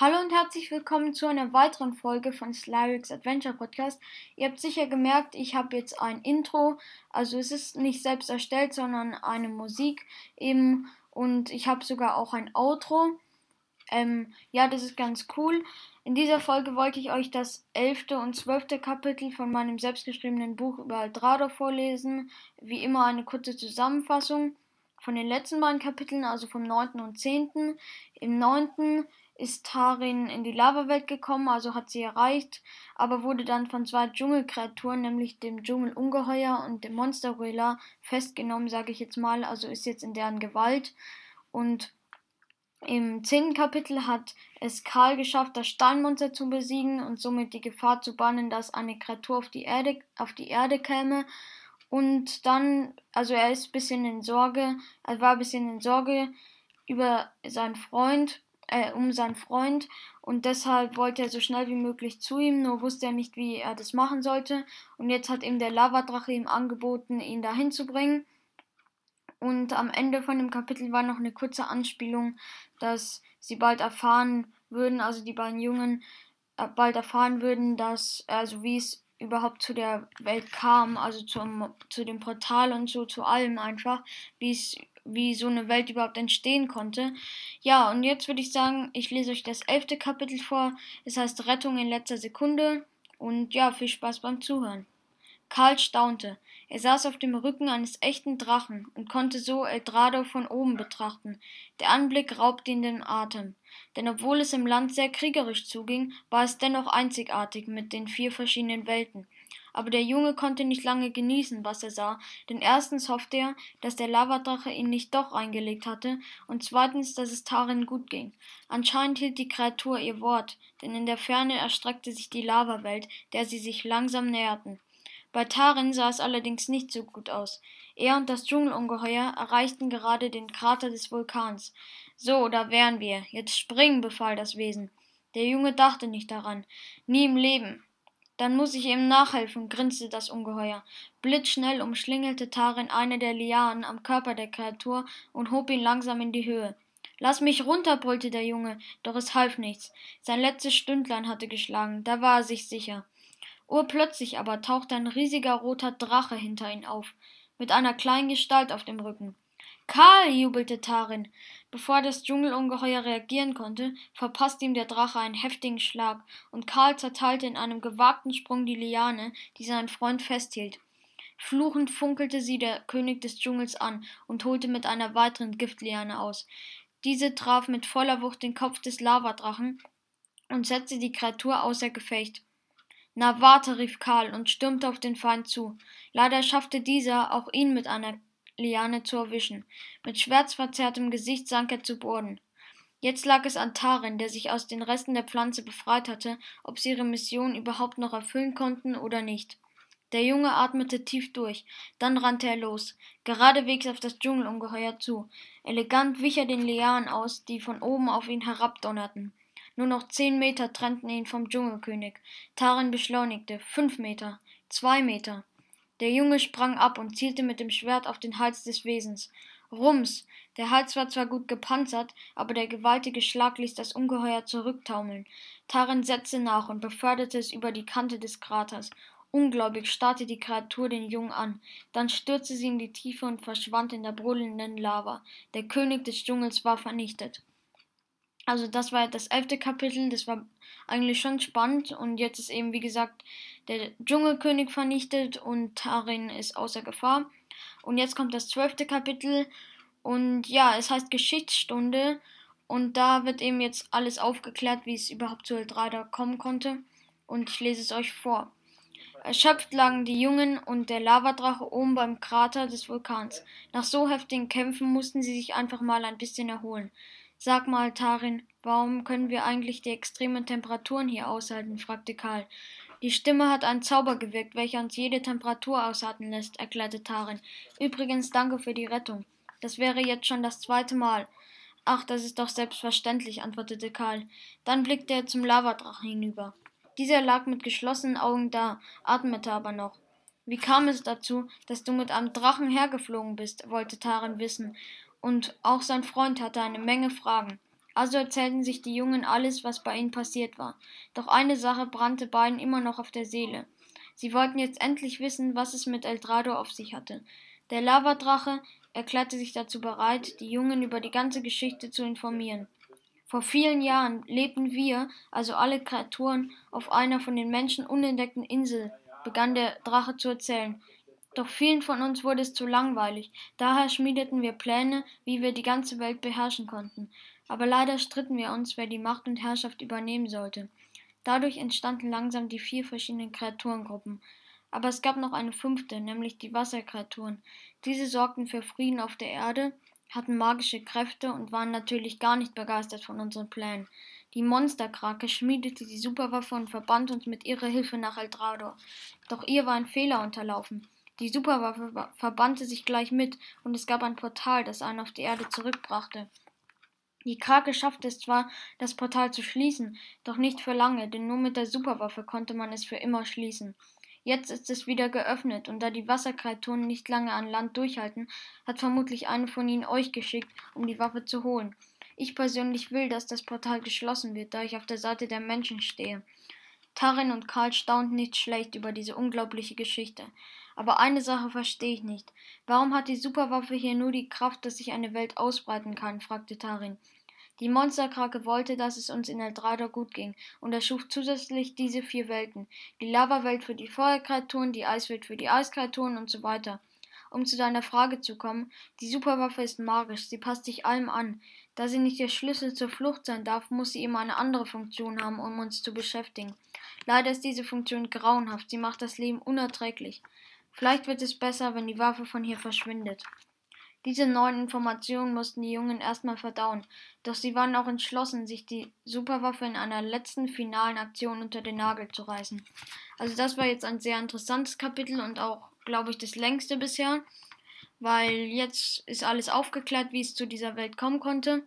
Hallo und herzlich willkommen zu einer weiteren Folge von Slyrix Adventure Podcast. Ihr habt sicher gemerkt, ich habe jetzt ein Intro. Also es ist nicht selbst erstellt, sondern eine Musik eben. Und ich habe sogar auch ein Outro. Ähm, ja, das ist ganz cool. In dieser Folge wollte ich euch das elfte und zwölfte Kapitel von meinem selbstgeschriebenen Buch über Eldrado vorlesen. Wie immer eine kurze Zusammenfassung von den letzten beiden Kapiteln, also vom 9. und 10. Im 9 ist Tarin in die Lavawelt gekommen, also hat sie erreicht, aber wurde dann von zwei Dschungelkreaturen, nämlich dem Dschungelungeheuer und dem Monstergorilla, festgenommen, sage ich jetzt mal, also ist jetzt in deren Gewalt. Und im zehnten Kapitel hat es Karl geschafft, das Steinmonster zu besiegen und somit die Gefahr zu bannen, dass eine Kreatur auf die Erde, auf die Erde käme. Und dann, also er ist ein bisschen in Sorge, er war ein bisschen in Sorge über seinen Freund äh, um seinen Freund und deshalb wollte er so schnell wie möglich zu ihm, nur wusste er nicht, wie er das machen sollte. Und jetzt hat ihm der Lavadrache ihm angeboten, ihn dahin zu bringen. Und am Ende von dem Kapitel war noch eine kurze Anspielung, dass sie bald erfahren würden, also die beiden Jungen äh, bald erfahren würden, dass, also wie es überhaupt zu der Welt kam, also zum, zu dem Portal und so, zu allem einfach, wie wie so eine Welt überhaupt entstehen konnte. Ja, und jetzt würde ich sagen, ich lese euch das elfte Kapitel vor. Es heißt Rettung in letzter Sekunde. Und ja, viel Spaß beim Zuhören. Karl staunte. Er saß auf dem Rücken eines echten Drachen und konnte so Eldrado von oben betrachten. Der Anblick raubte ihm den Atem. Denn obwohl es im Land sehr kriegerisch zuging, war es dennoch einzigartig mit den vier verschiedenen Welten. Aber der Junge konnte nicht lange genießen, was er sah, denn erstens hoffte er, dass der Lavadrache ihn nicht doch eingelegt hatte, und zweitens, dass es Tarin gut ging. Anscheinend hielt die Kreatur ihr Wort, denn in der Ferne erstreckte sich die Lavawelt, der sie sich langsam näherten. Bei Tarin sah es allerdings nicht so gut aus. Er und das Dschungelungeheuer erreichten gerade den Krater des Vulkans. So, da wären wir. Jetzt springen, befahl das Wesen. Der Junge dachte nicht daran. Nie im Leben. Dann muss ich ihm nachhelfen, grinste das Ungeheuer. Blitzschnell umschlingelte Tarin eine der Lianen am Körper der Kreatur und hob ihn langsam in die Höhe. Lass mich runter, brüllte der Junge, doch es half nichts. Sein letztes Stündlein hatte geschlagen, da war er sich sicher. Urplötzlich aber tauchte ein riesiger roter Drache hinter ihn auf, mit einer kleinen Gestalt auf dem Rücken. Karl, jubelte Tarin. Bevor das Dschungelungeheuer reagieren konnte, verpasste ihm der Drache einen heftigen Schlag, und Karl zerteilte in einem gewagten Sprung die Liane, die seinen Freund festhielt. Fluchend funkelte sie der König des Dschungels an und holte mit einer weiteren Giftliane aus. Diese traf mit voller Wucht den Kopf des Lavadrachen und setzte die Kreatur außer Gefecht. Na warte, rief Karl und stürmte auf den Feind zu. Leider schaffte dieser auch ihn mit einer Liane zu erwischen. Mit schmerzverzerrtem Gesicht sank er zu Boden. Jetzt lag es an Tarin, der sich aus den Resten der Pflanze befreit hatte, ob sie ihre Mission überhaupt noch erfüllen konnten oder nicht. Der Junge atmete tief durch, dann rannte er los, geradewegs auf das Dschungelungeheuer zu. Elegant wich er den Lianen aus, die von oben auf ihn herabdonnerten. Nur noch zehn Meter trennten ihn vom Dschungelkönig. Tarin beschleunigte. Fünf Meter. Zwei Meter. Der Junge sprang ab und zielte mit dem Schwert auf den Hals des Wesens. Rums! Der Hals war zwar gut gepanzert, aber der gewaltige Schlag ließ das Ungeheuer zurücktaumeln. Taran setzte nach und beförderte es über die Kante des Kraters. Ungläubig starrte die Kreatur den Jungen an. Dann stürzte sie in die Tiefe und verschwand in der brodelnden Lava. Der König des Dschungels war vernichtet. Also das war das elfte Kapitel, das war eigentlich schon spannend und jetzt ist eben wie gesagt der Dschungelkönig vernichtet und Tarin ist außer Gefahr. Und jetzt kommt das zwölfte Kapitel und ja, es heißt Geschichtsstunde und da wird eben jetzt alles aufgeklärt, wie es überhaupt zu Eldrada kommen konnte und ich lese es euch vor. Erschöpft lagen die Jungen und der Lavadrache oben beim Krater des Vulkans. Nach so heftigen Kämpfen mussten sie sich einfach mal ein bisschen erholen. Sag mal, Tarin, warum können wir eigentlich die extremen Temperaturen hier aushalten? fragte Karl. Die Stimme hat einen Zauber gewirkt, welcher uns jede Temperatur aushalten lässt, erklärte Tarin. Übrigens danke für die Rettung. Das wäre jetzt schon das zweite Mal. Ach, das ist doch selbstverständlich, antwortete Karl. Dann blickte er zum Lavadrachen hinüber. Dieser lag mit geschlossenen Augen da, atmete aber noch. Wie kam es dazu, dass du mit einem Drachen hergeflogen bist? wollte Tarin wissen, und auch sein Freund hatte eine Menge Fragen. Also erzählten sich die Jungen alles, was bei ihnen passiert war. Doch eine Sache brannte beiden immer noch auf der Seele. Sie wollten jetzt endlich wissen, was es mit Eldrado auf sich hatte. Der Lavadrache erklärte sich dazu bereit, die Jungen über die ganze Geschichte zu informieren. Vor vielen Jahren lebten wir, also alle Kreaturen, auf einer von den Menschen unentdeckten Insel, begann der Drache zu erzählen. Doch vielen von uns wurde es zu langweilig, daher schmiedeten wir Pläne, wie wir die ganze Welt beherrschen konnten. Aber leider stritten wir uns, wer die Macht und Herrschaft übernehmen sollte. Dadurch entstanden langsam die vier verschiedenen Kreaturengruppen. Aber es gab noch eine fünfte, nämlich die Wasserkreaturen. Diese sorgten für Frieden auf der Erde, hatten magische Kräfte und waren natürlich gar nicht begeistert von unseren Plänen. Die Monsterkrake schmiedete die Superwaffe und verband uns mit ihrer Hilfe nach Eldrador. Doch ihr war ein Fehler unterlaufen. Die Superwaffe verbannte sich gleich mit und es gab ein Portal, das einen auf die Erde zurückbrachte. Die Krake schaffte es zwar, das Portal zu schließen, doch nicht für lange, denn nur mit der Superwaffe konnte man es für immer schließen. Jetzt ist es wieder geöffnet, und da die Wasserkreaturen nicht lange an Land durchhalten, hat vermutlich eine von ihnen euch geschickt, um die Waffe zu holen. Ich persönlich will, dass das Portal geschlossen wird, da ich auf der Seite der Menschen stehe. Tarin und Karl staunten nicht schlecht über diese unglaubliche Geschichte. Aber eine Sache verstehe ich nicht. Warum hat die Superwaffe hier nur die Kraft, dass sich eine Welt ausbreiten kann? fragte Tarin. Die Monsterkrake wollte, dass es uns in Eldrador gut ging und erschuf zusätzlich diese vier Welten. Die Lava-Welt für die Feuerkreaturen, die Eiswelt für die Eiskreaturen und so weiter. Um zu deiner Frage zu kommen, die Superwaffe ist magisch, sie passt sich allem an. Da sie nicht der Schlüssel zur Flucht sein darf, muss sie immer eine andere Funktion haben, um uns zu beschäftigen. Leider ist diese Funktion grauenhaft, sie macht das Leben unerträglich. Vielleicht wird es besser, wenn die Waffe von hier verschwindet. Diese neuen Informationen mussten die Jungen erstmal verdauen, doch sie waren auch entschlossen, sich die Superwaffe in einer letzten finalen Aktion unter den Nagel zu reißen. Also das war jetzt ein sehr interessantes Kapitel und auch, glaube ich, das längste bisher, weil jetzt ist alles aufgeklärt, wie es zu dieser Welt kommen konnte.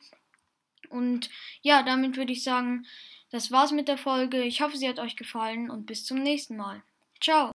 Und ja, damit würde ich sagen, das war's mit der Folge. Ich hoffe, sie hat euch gefallen und bis zum nächsten Mal. Ciao!